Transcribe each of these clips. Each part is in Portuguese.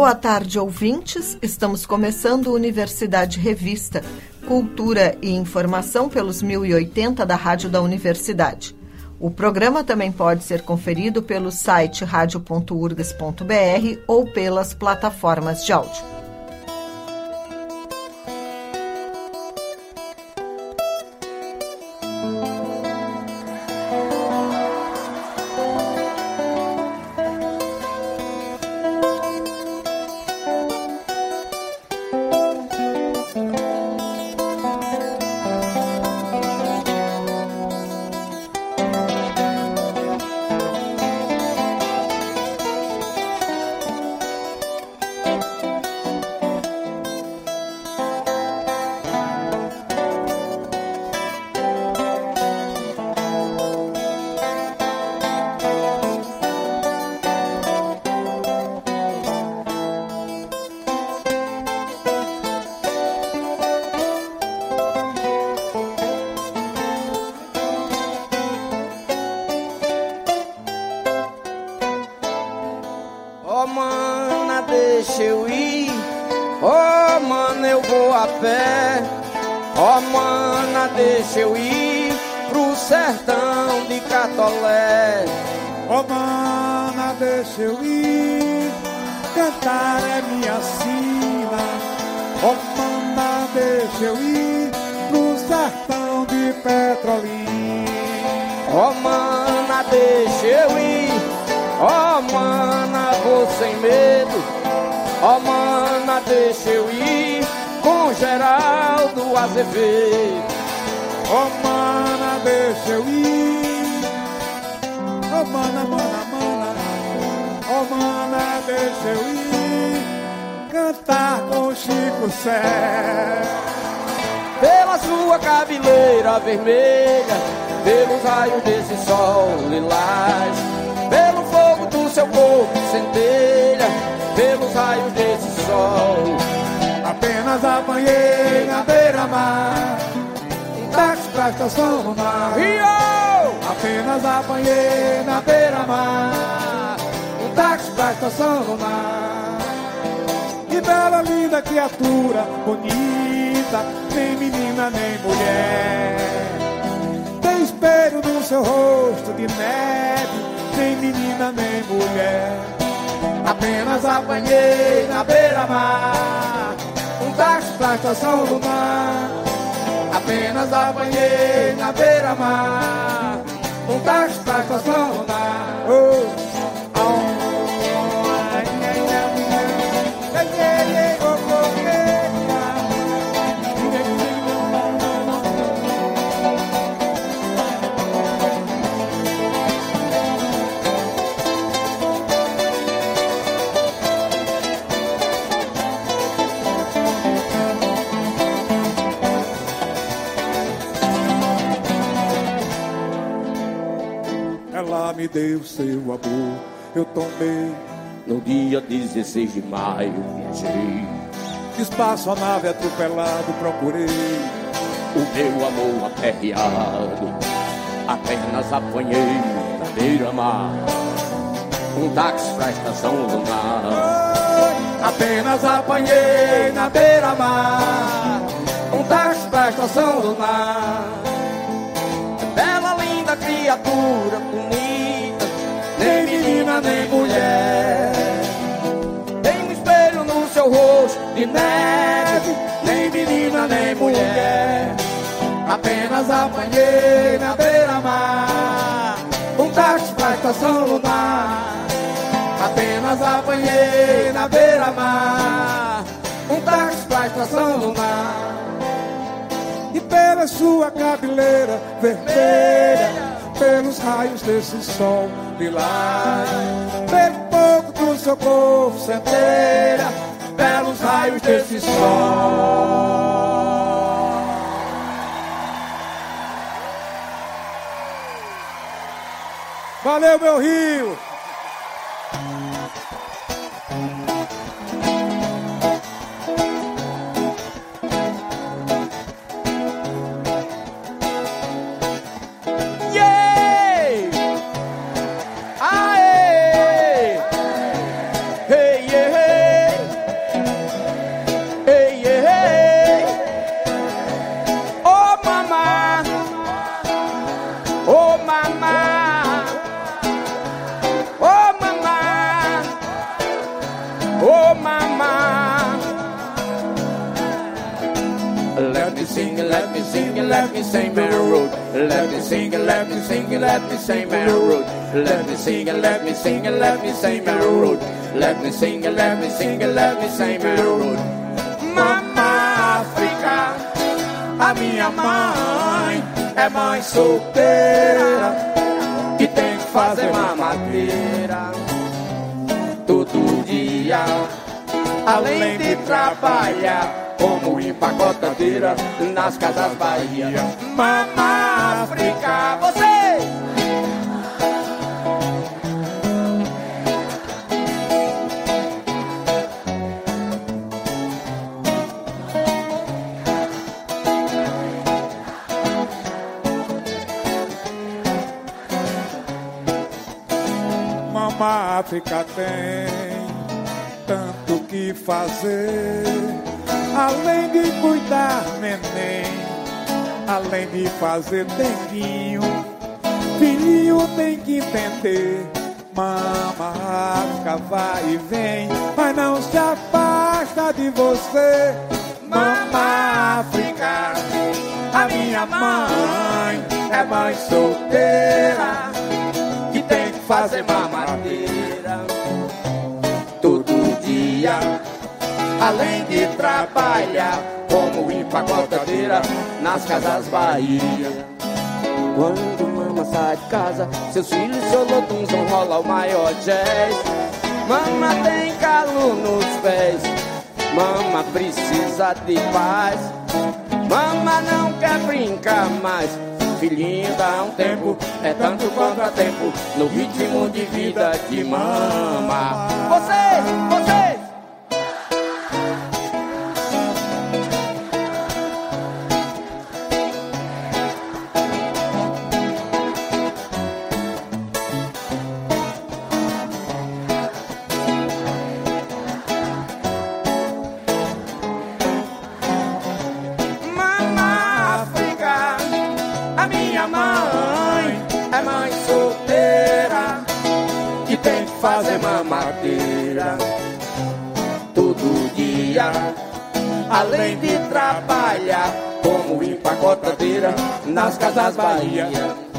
Boa tarde, ouvintes. Estamos começando Universidade Revista, Cultura e Informação pelos 1080 da Rádio da Universidade. O programa também pode ser conferido pelo site radio.urgs.br ou pelas plataformas de áudio. sertão de Catolé. Ô oh, mana, deixa eu ir, cantar é minha sina. Ô oh, mana, deixa eu ir, no sertão de Petrolina. Ó oh, mana, deixa eu ir, ó oh, mana, vou sem medo. Ó oh, mana, deixa eu ir, com Geraldo Azevedo. Ó oh, mana, deixa eu ir. Oh, mana, mana, mana, oh, mana, deixa eu ir. Cantar com Chico Sé. Pela sua cabeleira vermelha, pelos raios desse sol lilás, pelo fogo do seu corpo centelha, pelos raios desse sol. Apenas apanhei na beira-mar da estação do mar. Rio! Apenas apanhei na beira-mar. Um táxi da estação do mar. Que bela, linda criatura, bonita, nem menina nem mulher. Tem espelho no seu rosto de neve, nem menina nem mulher. Apenas apanhei na beira-mar. Um táxi pra estação do mar me deu seu amor. Eu tomei. No dia 16 de maio, viajei. Espaço a nave atropelado, procurei. O meu amor aperreado. Apenas apanhei na beira-mar. Um táxi pra estação lunar. Apenas apanhei na beira-mar. Um táxi pra estação lunar. Bela, linda criatura, nem mulher. Tem um espelho no seu rosto de neve, nem menina nem mulher. Apenas apanhei na beira-mar um táxi pra estação lunar. Apenas apanhei na beira-mar um táxi pra estação lunar. E pela sua cabeleira vermelha pelos raios desse sol lilás, pelo pouco do seu corpo centeira, belos raios desse sol. Valeu, meu Rio! Let me sing man road. Let me sing and let me sing and let me sing man road. Let me sing and let me sing and let me sing man road. Let me sing and let me sing and let me sing man road. Mama África, a minha mãe é mãe solteira que tem que fazer mamadeira todo dia, além de trabalhar como empacotadeira nas casas Bahia. Mama África, você! Mama África tem tanto que fazer Além de cuidar neném, além de fazer denguinho, filhinho tem que entender. Mama África vai e vem, mas não se afasta de você. Mama África, a minha mãe é mãe solteira que tem que fazer mamadeira todo dia além de trabalhar como empacotadeira nas casas Bahia. Quando mama sai de casa, seus filhos solotuns vão rolar o maior jazz. Mama tem calo nos pés, mama precisa de paz. Mama não quer brincar mais. Filhinho dá um tempo, é tanto quanto tempo no ritmo de vida de mama. Vocês, vocês! Nas casas Bahia.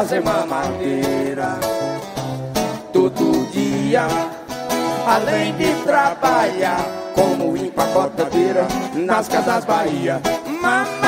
Fazer mamadeira todo dia, além de trabalhar como empacotadeira nas casas Bahia. Mama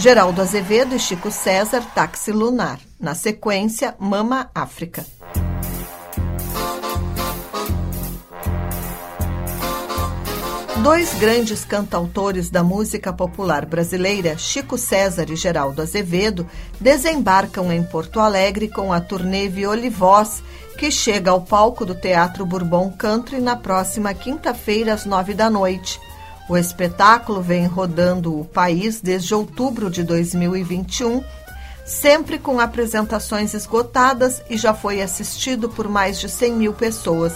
Geraldo Azevedo e Chico César, Táxi Lunar. Na sequência, Mama África. Dois grandes cantautores da música popular brasileira, Chico César e Geraldo Azevedo, desembarcam em Porto Alegre com a turnê Violivoz, que chega ao palco do Teatro Bourbon Country na próxima quinta-feira, às nove da noite. O espetáculo vem rodando o país desde outubro de 2021, sempre com apresentações esgotadas e já foi assistido por mais de 100 mil pessoas.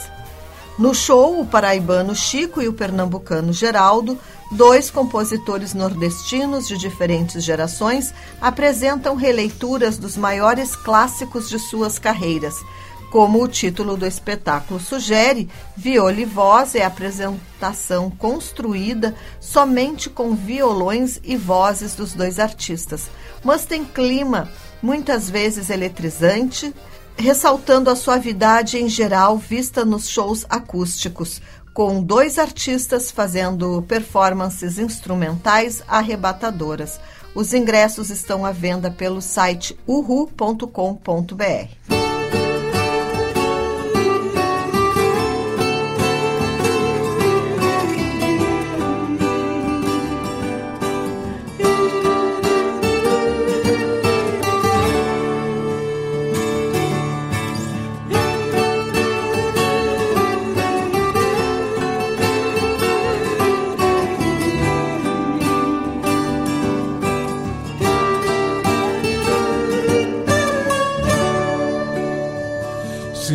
No show, o paraibano Chico e o pernambucano Geraldo, dois compositores nordestinos de diferentes gerações, apresentam releituras dos maiores clássicos de suas carreiras, como o título do espetáculo sugere, Viola e Voz é apresentação construída somente com violões e vozes dos dois artistas, mas tem clima muitas vezes eletrizante, ressaltando a suavidade em geral vista nos shows acústicos, com dois artistas fazendo performances instrumentais arrebatadoras. Os ingressos estão à venda pelo site uhu.com.br.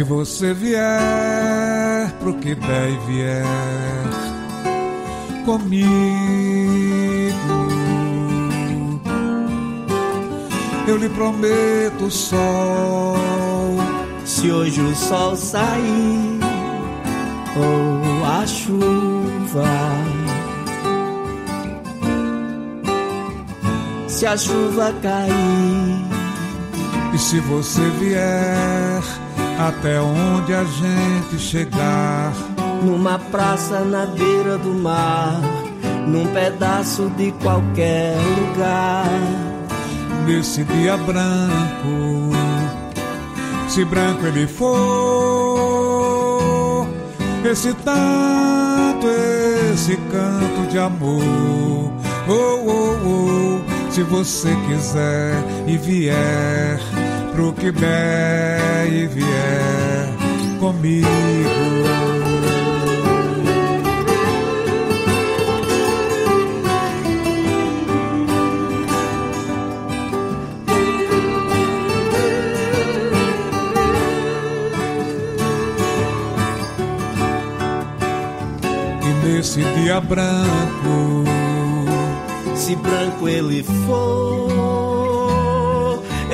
você vier pro que der e vier comigo, eu lhe prometo sol. Se hoje o sol sair ou a chuva, se a chuva cair, e se você vier até onde a gente chegar. Numa praça na beira do mar, num pedaço de qualquer lugar. Nesse dia branco, se branco ele for, esse tanto, esse canto de amor. Oh, oh, oh, se você quiser e vier pro que der e vier comigo. E nesse dia branco, se branco ele for.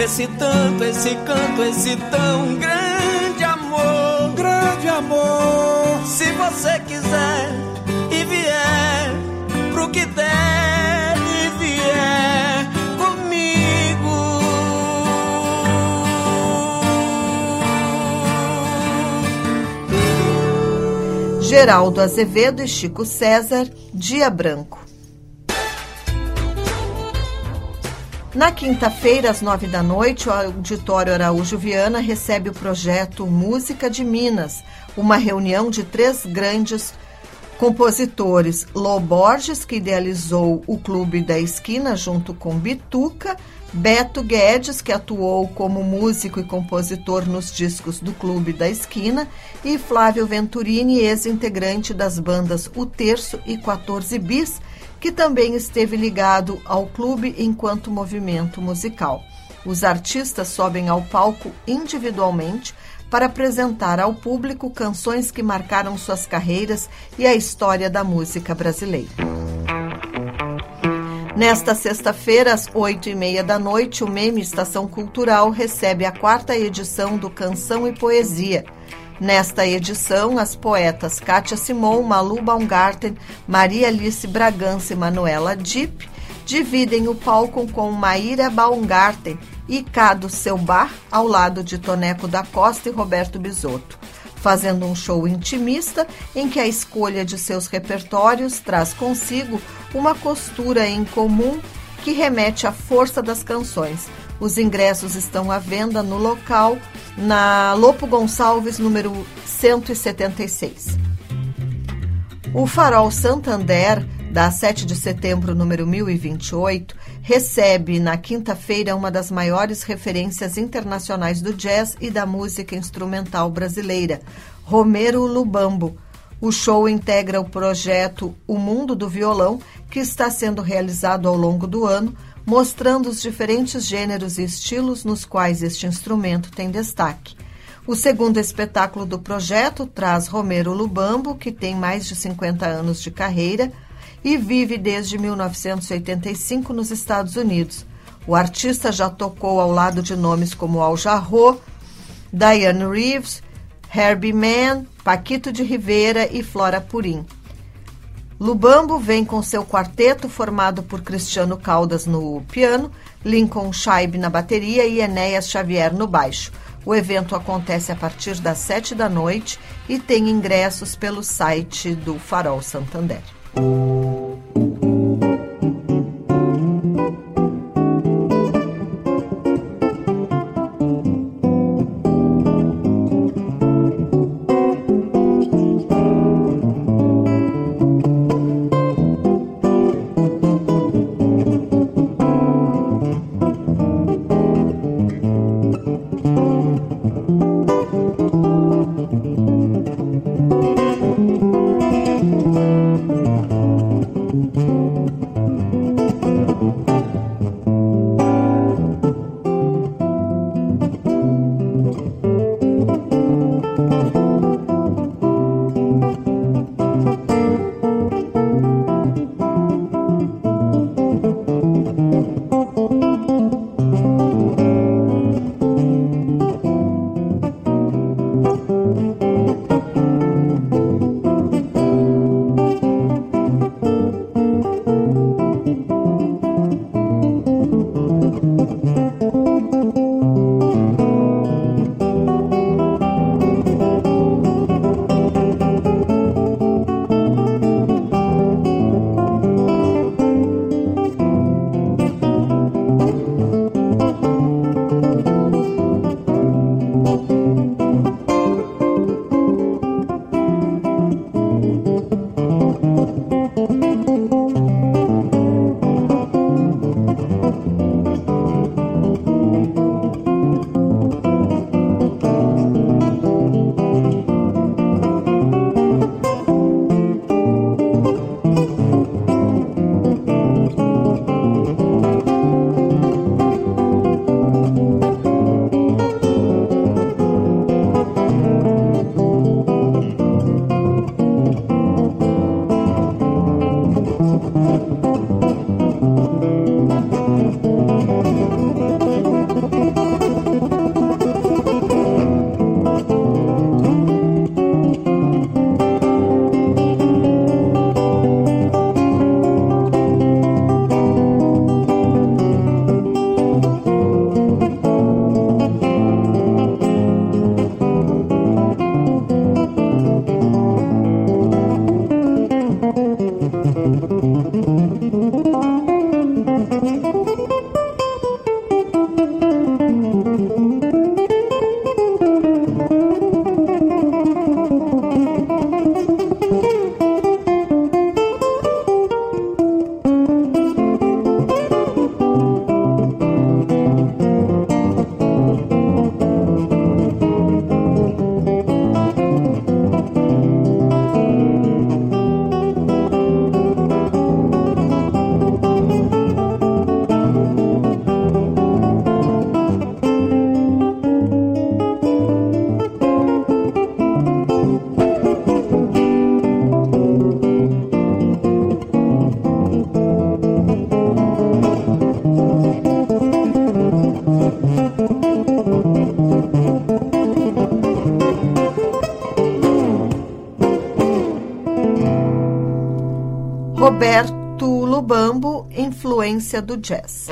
Esse tanto, esse canto, esse tão grande amor. Grande amor. Se você quiser e vier pro que der e vier comigo. Geraldo Azevedo e Chico César, Dia Branco. Na quinta-feira, às nove da noite, o Auditório Araújo Viana recebe o projeto Música de Minas, uma reunião de três grandes compositores. Lô Borges, que idealizou o Clube da Esquina junto com Bituca, Beto Guedes, que atuou como músico e compositor nos discos do Clube da Esquina, e Flávio Venturini, ex-integrante das bandas O Terço e 14 Bis, que também esteve ligado ao clube enquanto movimento musical. Os artistas sobem ao palco individualmente para apresentar ao público canções que marcaram suas carreiras e a história da música brasileira. Nesta sexta-feira, às oito e meia da noite, o Meme Estação Cultural recebe a quarta edição do Canção e Poesia. Nesta edição, as poetas Kátia Simon, Malu Baumgarten, Maria Alice Bragança e Manuela Dipp dividem o palco com Maíra Baumgarten e Cado Selbar, ao lado de Toneco da Costa e Roberto Bisotto, fazendo um show intimista em que a escolha de seus repertórios traz consigo uma costura em comum que remete à força das canções. Os ingressos estão à venda no local, na Lopo Gonçalves, número 176. O Farol Santander, da 7 de setembro, número 1028, recebe na quinta-feira uma das maiores referências internacionais do jazz e da música instrumental brasileira, Romero Lubambo. O show integra o projeto O Mundo do Violão, que está sendo realizado ao longo do ano, mostrando os diferentes gêneros e estilos nos quais este instrumento tem destaque. O segundo espetáculo do projeto traz Romero Lubambo, que tem mais de 50 anos de carreira e vive desde 1985 nos Estados Unidos. O artista já tocou ao lado de nomes como Al Jarreau, Diane Reeves, Herbie Mann, Paquito de Rivera e Flora Purim. Lubambo vem com seu quarteto formado por Cristiano Caldas no piano, Lincoln Scheib na bateria e Enéas Xavier no baixo. O evento acontece a partir das sete da noite e tem ingressos pelo site do Farol Santander. essência do jazz.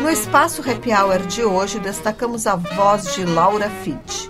No espaço Happy Hour de hoje, destacamos a voz de Laura Fitch.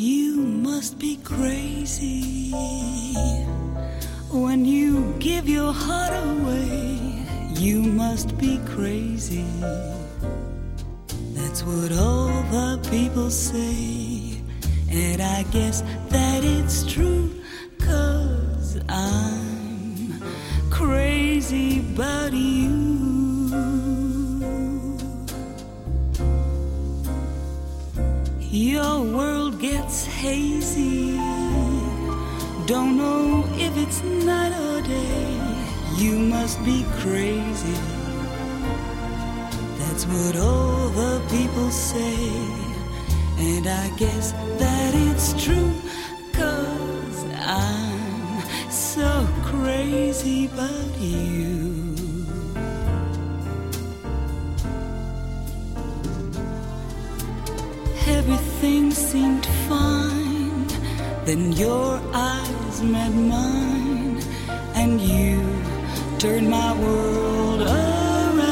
You must be crazy when you give your heart away. You must be crazy. That's what all the people say. And I guess that it's true, cause I'm crazy about you. hazy. Don't know if it's night or day. You must be crazy. That's what all the people say. And I guess that it's true. Cause I'm so crazy about you. Then your eyes met mine, and you turned my world around.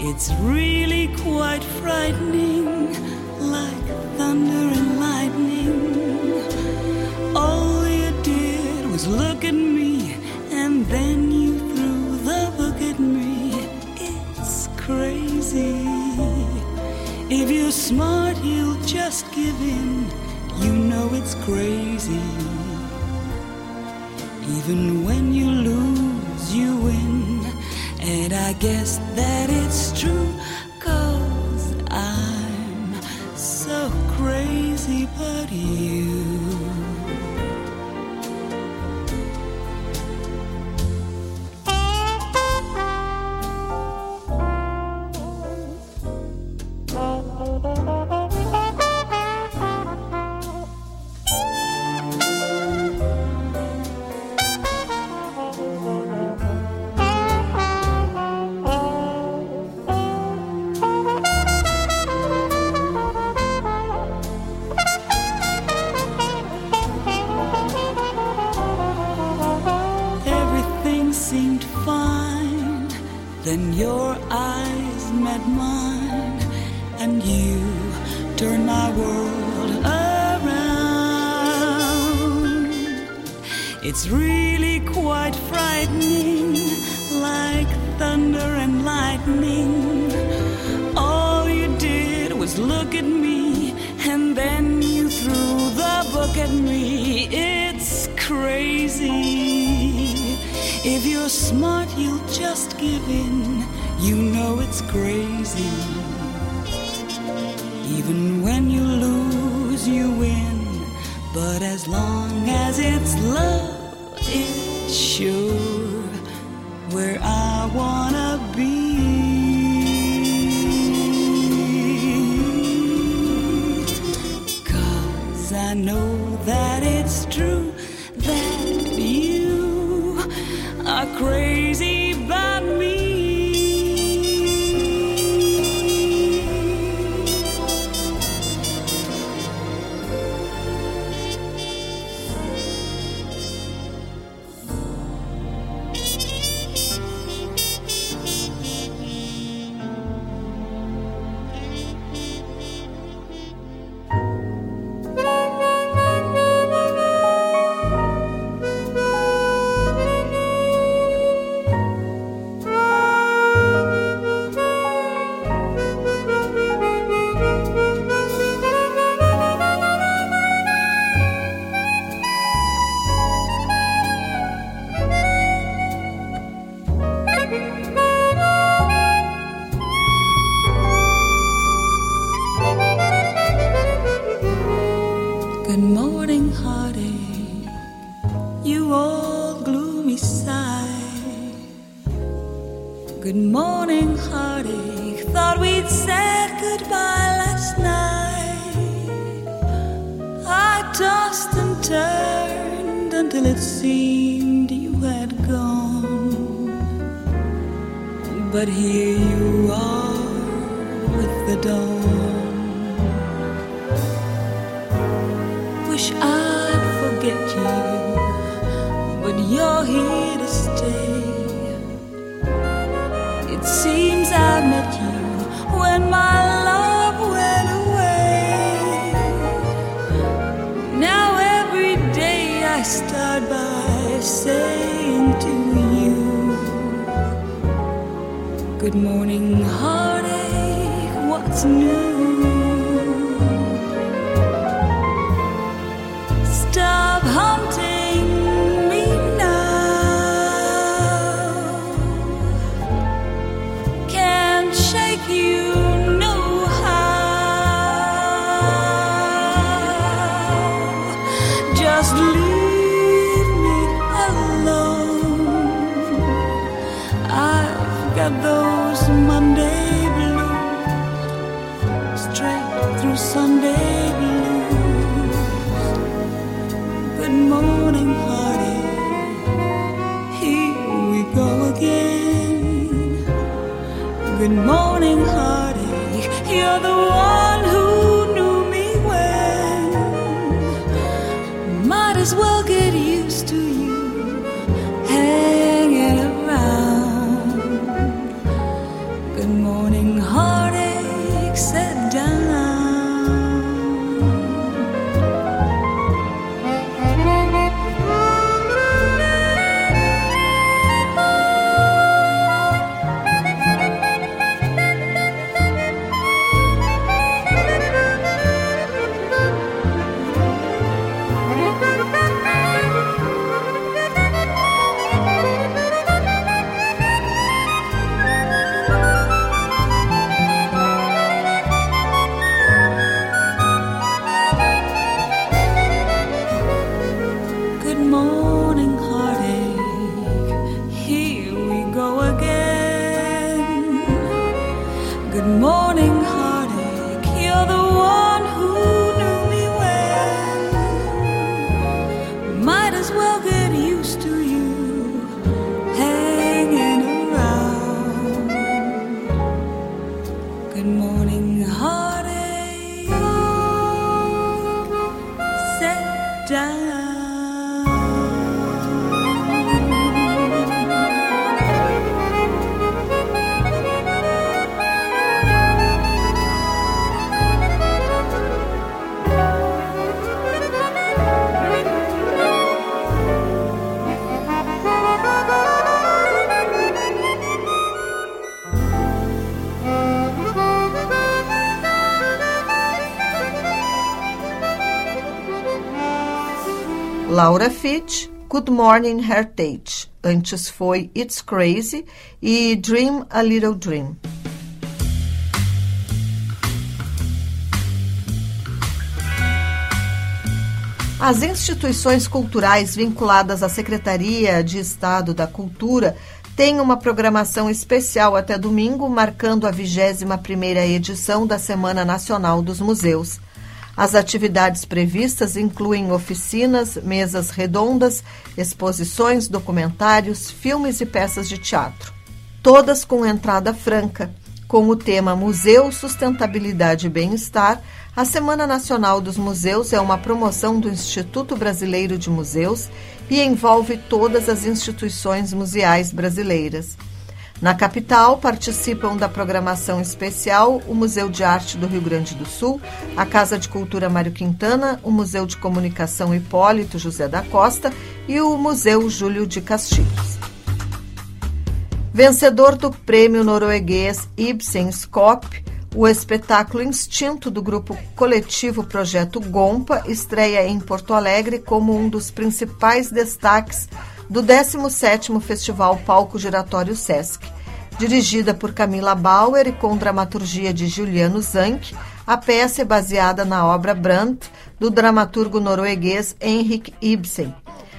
It's really quite frightening, like thunder and lightning. All you did was look at me, and then you threw the book at me. It's crazy if you smile. crazy. Even when you lose, you win. And I guess that it's true. Laura Fitch, Good Morning Heritage. Antes foi It's Crazy e Dream a Little Dream. As instituições culturais vinculadas à Secretaria de Estado da Cultura têm uma programação especial até domingo, marcando a 21ª edição da Semana Nacional dos Museus. As atividades previstas incluem oficinas, mesas redondas, exposições, documentários, filmes e peças de teatro. Todas com entrada franca. Com o tema Museu, Sustentabilidade e Bem-Estar, a Semana Nacional dos Museus é uma promoção do Instituto Brasileiro de Museus e envolve todas as instituições museais brasileiras. Na capital, participam da programação especial o Museu de Arte do Rio Grande do Sul, a Casa de Cultura Mário Quintana, o Museu de Comunicação Hipólito José da Costa e o Museu Júlio de Castilhos. Vencedor do prêmio norueguês Ibsen Skop, o espetáculo Instinto do grupo coletivo Projeto Gompa estreia em Porto Alegre como um dos principais destaques do 17º Festival Palco Giratório Sesc. Dirigida por Camila Bauer e com dramaturgia de Juliano Zanck, a peça é baseada na obra Brandt, do dramaturgo norueguês Henrik Ibsen.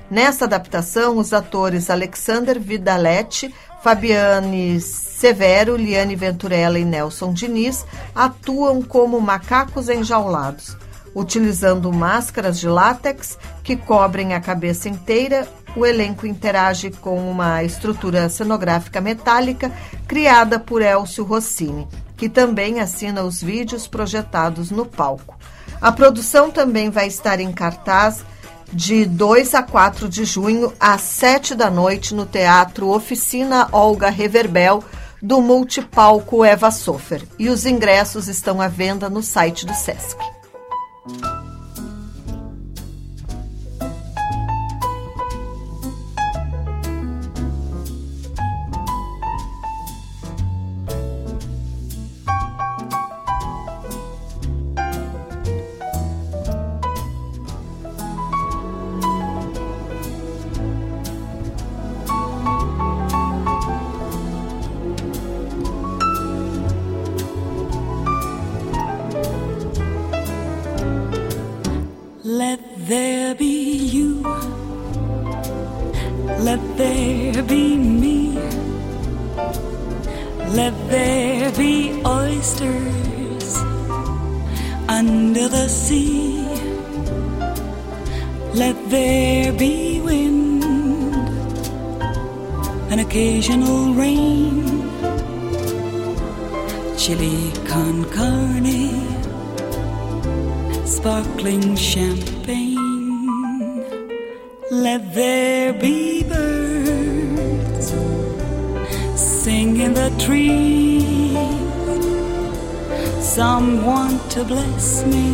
Nesta adaptação, os atores Alexander Vidaletti, Fabiane Severo, Liane Venturella e Nelson Diniz atuam como macacos enjaulados, utilizando máscaras de látex que cobrem a cabeça inteira. O elenco interage com uma estrutura cenográfica metálica criada por Elcio Rossini, que também assina os vídeos projetados no palco. A produção também vai estar em cartaz de 2 a 4 de junho, às 7 da noite, no Teatro Oficina Olga Reverbel, do multipalco Eva Sofer. E os ingressos estão à venda no site do Sesc. Let there be wind, an occasional rain, chili con carne, sparkling champagne. Let there be birds, sing in the trees, someone to bless me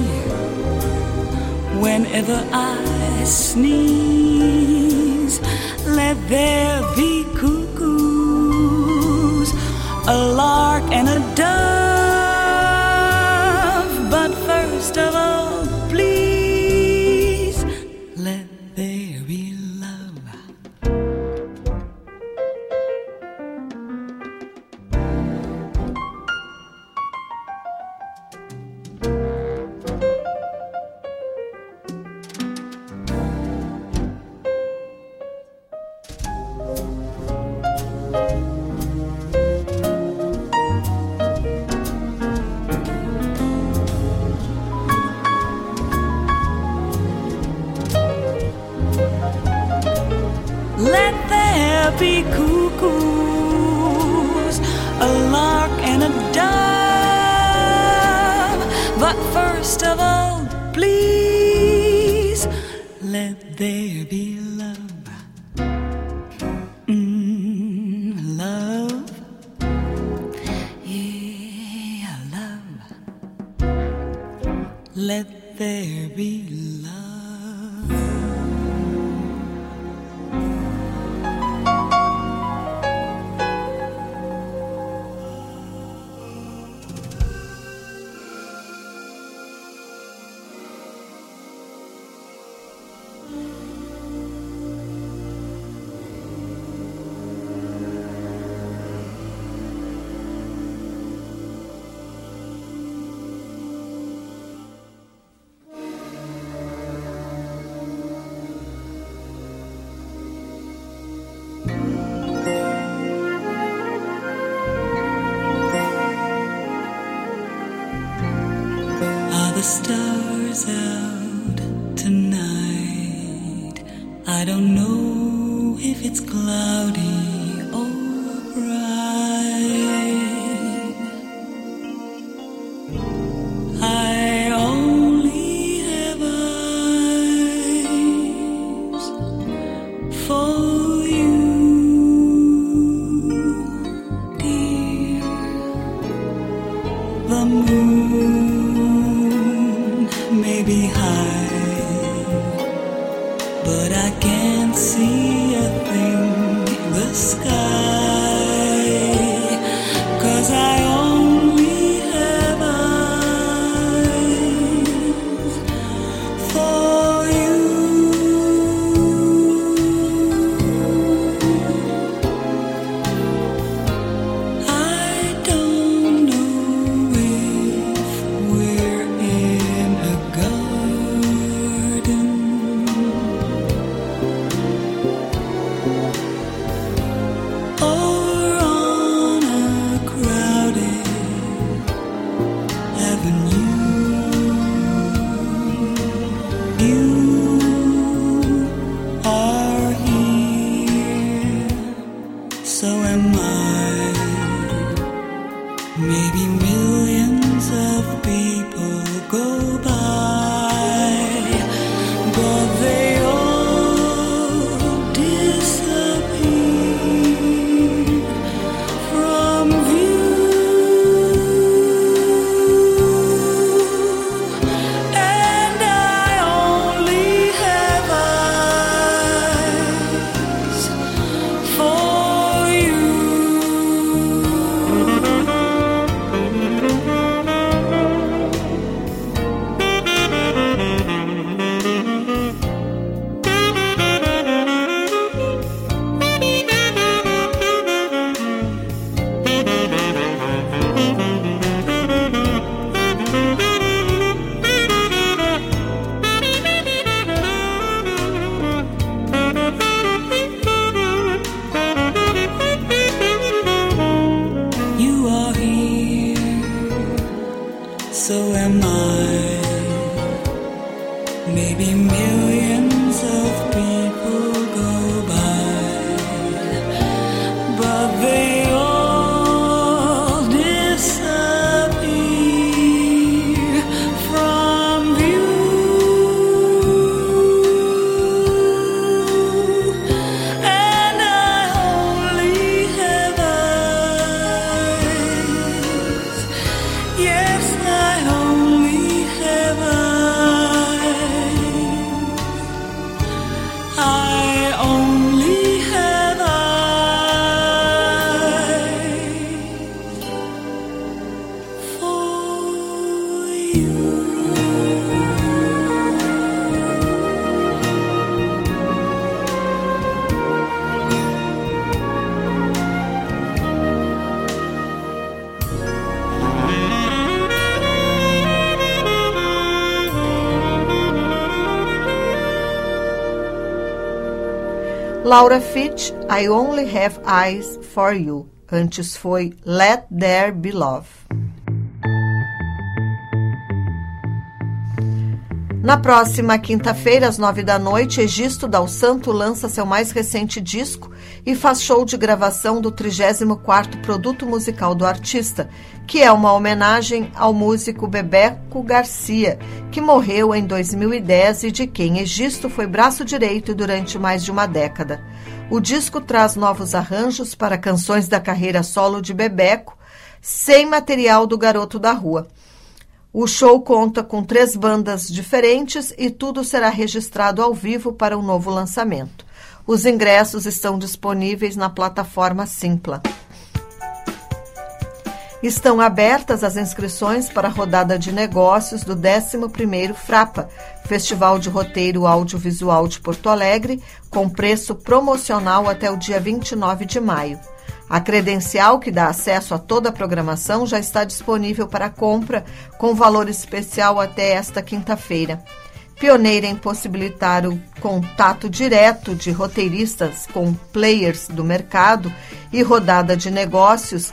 whenever I Sneeze, let there be cuckoos, a lark and a dove. stars out. Laura Fitch, I Only Have Eyes for You. Antes foi Let There Be Love. Na próxima quinta-feira, às nove da noite, Egisto Dal Santo lança seu mais recente disco e faz show de gravação do 34º produto musical do artista, que é uma homenagem ao músico Bebeco Garcia, que morreu em 2010 e de quem Egisto foi braço direito durante mais de uma década. O disco traz novos arranjos para canções da carreira solo de Bebeco, sem material do Garoto da Rua. O show conta com três bandas diferentes e tudo será registrado ao vivo para o um novo lançamento. Os ingressos estão disponíveis na plataforma Simpla. Estão abertas as inscrições para a rodada de negócios do 11º Frapa, Festival de Roteiro Audiovisual de Porto Alegre, com preço promocional até o dia 29 de maio. A credencial que dá acesso a toda a programação já está disponível para compra com valor especial até esta quinta-feira. Pioneira em possibilitar o contato direto de roteiristas com players do mercado e rodada de negócios,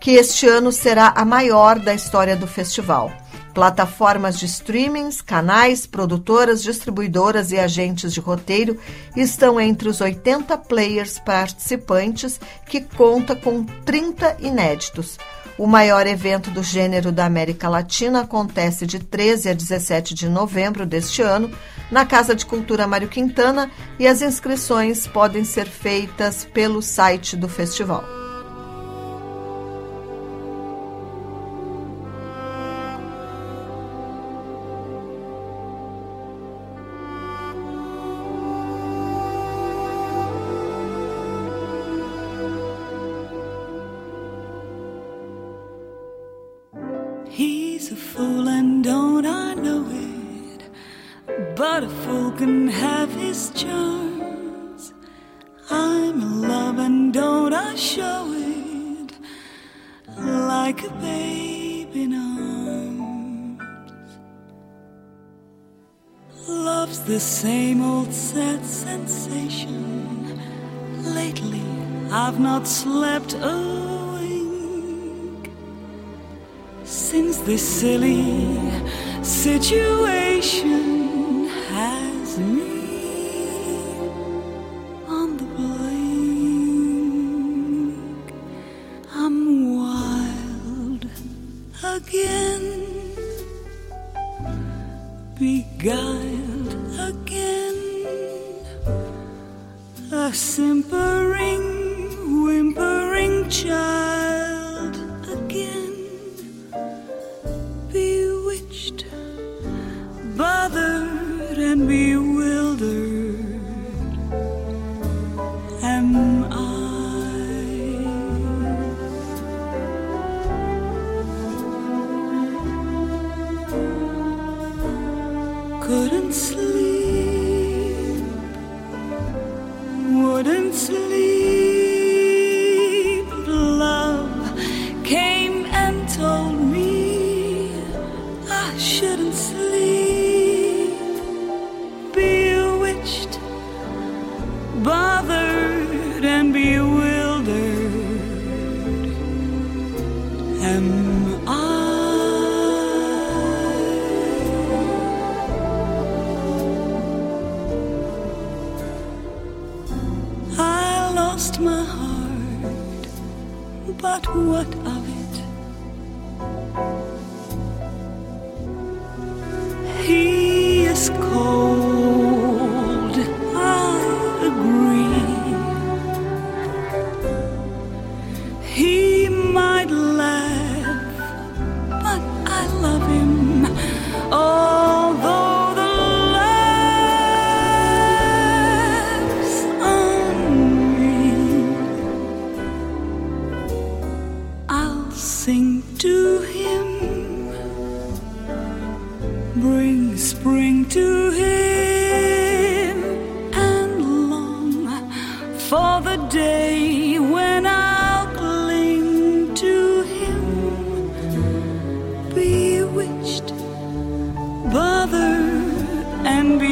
que este ano será a maior da história do festival. Plataformas de streamings, canais, produtoras, distribuidoras e agentes de roteiro estão entre os 80 players participantes, que conta com 30 inéditos. O maior evento do gênero da América Latina acontece de 13 a 17 de novembro deste ano na Casa de Cultura Mário Quintana e as inscrições podem ser feitas pelo site do festival. Can have his charms. I'm and don't I show it? Like a babe in arms. Love's the same old sad sensation. Lately, I've not slept a wink since this silly situation me on the blink. I'm wild again, beguiled again, a simpering, whimpering child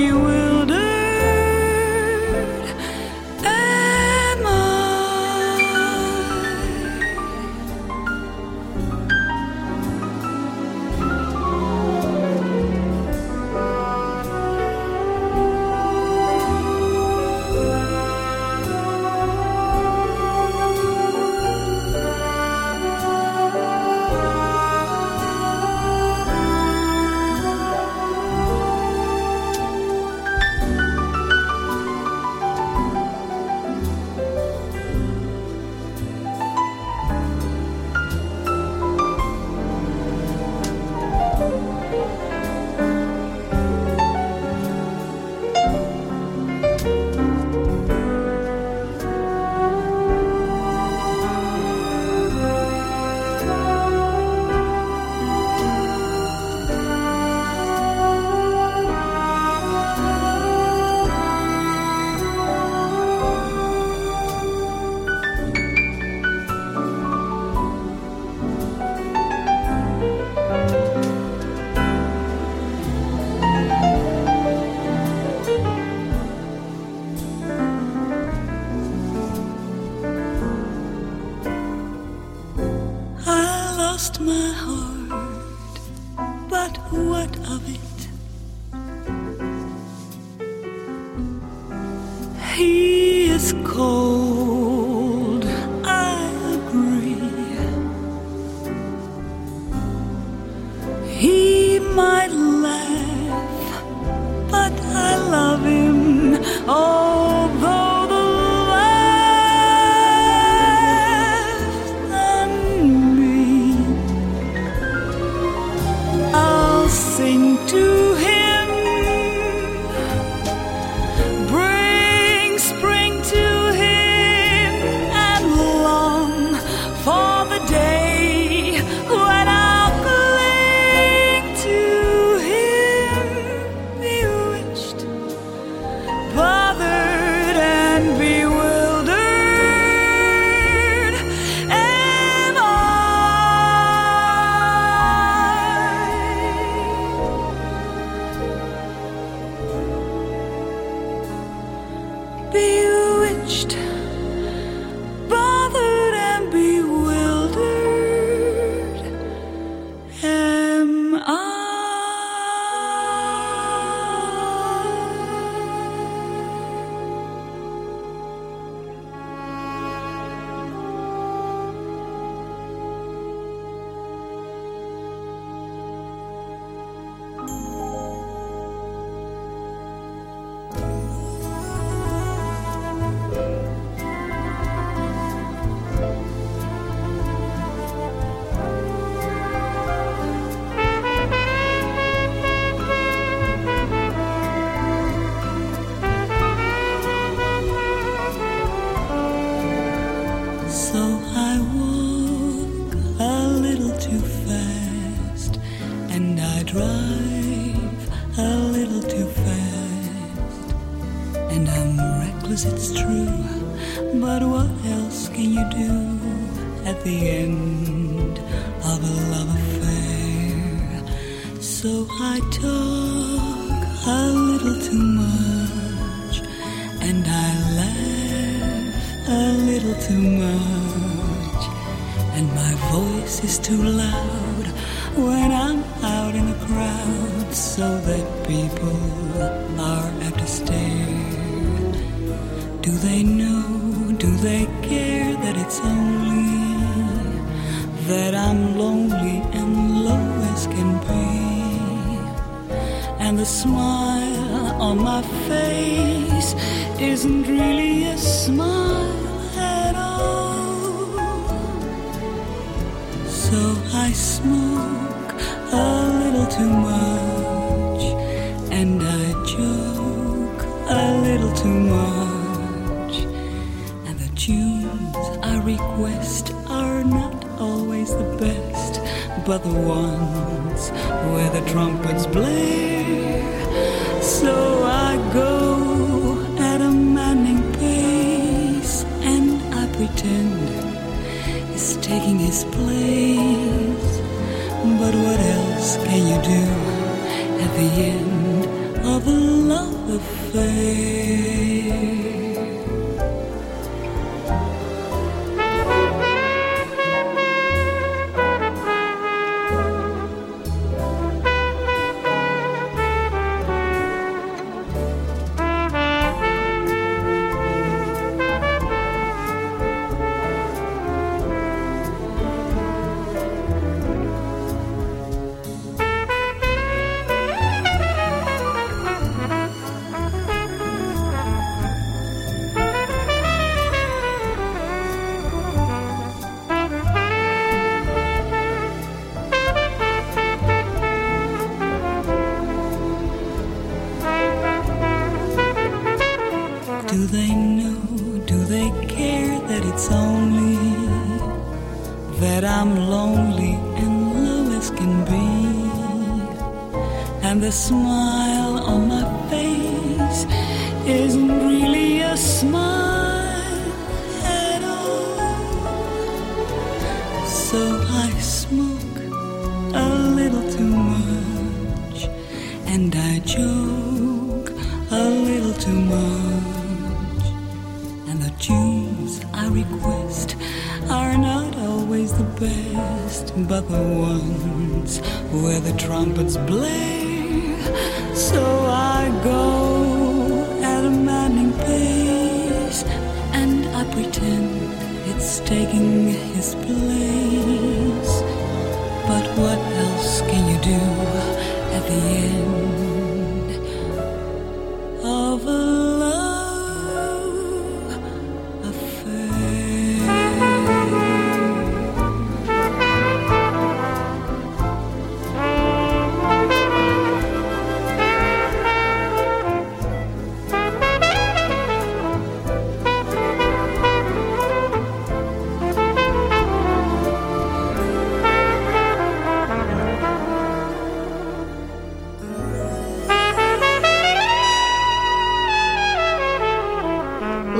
we will. So I talk a little too much, and I laugh a little too much, and my voice is too loud when I'm out in a crowd, so that people are apt to stare. Do they know? Do they care that it's only that I'm lonely and low as can be? And the smile on my face isn't really a smile at all. So I smoke a little too much, and I joke a little too much. And the tunes I request but the ones where the trumpets blare. So I go at a manning pace, and I pretend he's taking his place. But what else can you do at the end of a love affair?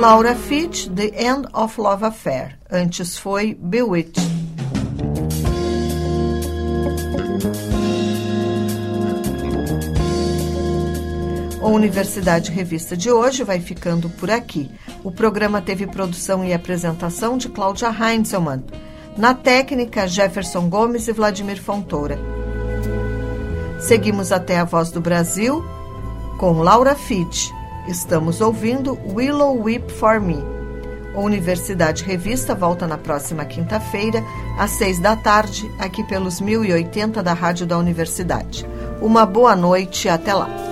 Laura Fitch, The End of Love Affair. Antes foi Bewitched. A Universidade Revista de hoje vai ficando por aqui. O programa teve produção e apresentação de Cláudia Heinzelmann. Na técnica, Jefferson Gomes e Vladimir Fontoura. Seguimos até a Voz do Brasil com Laura Fitch. Estamos ouvindo Willow Weep for Me. A Universidade Revista volta na próxima quinta-feira, às seis da tarde, aqui pelos 1080 da Rádio da Universidade. Uma boa noite e até lá.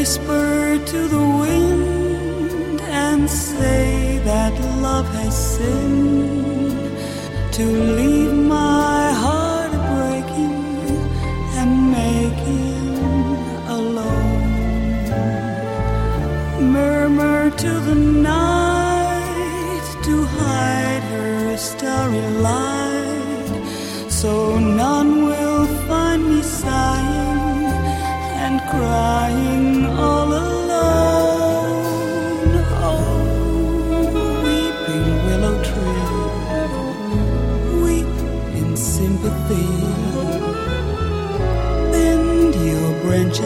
Whisper to the wind and say that love has sinned to leave my heart breaking and making alone. Murmur to the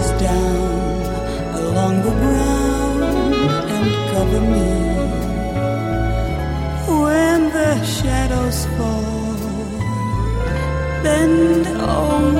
branches down along the ground and cover me. When the shadows fall, bend, oh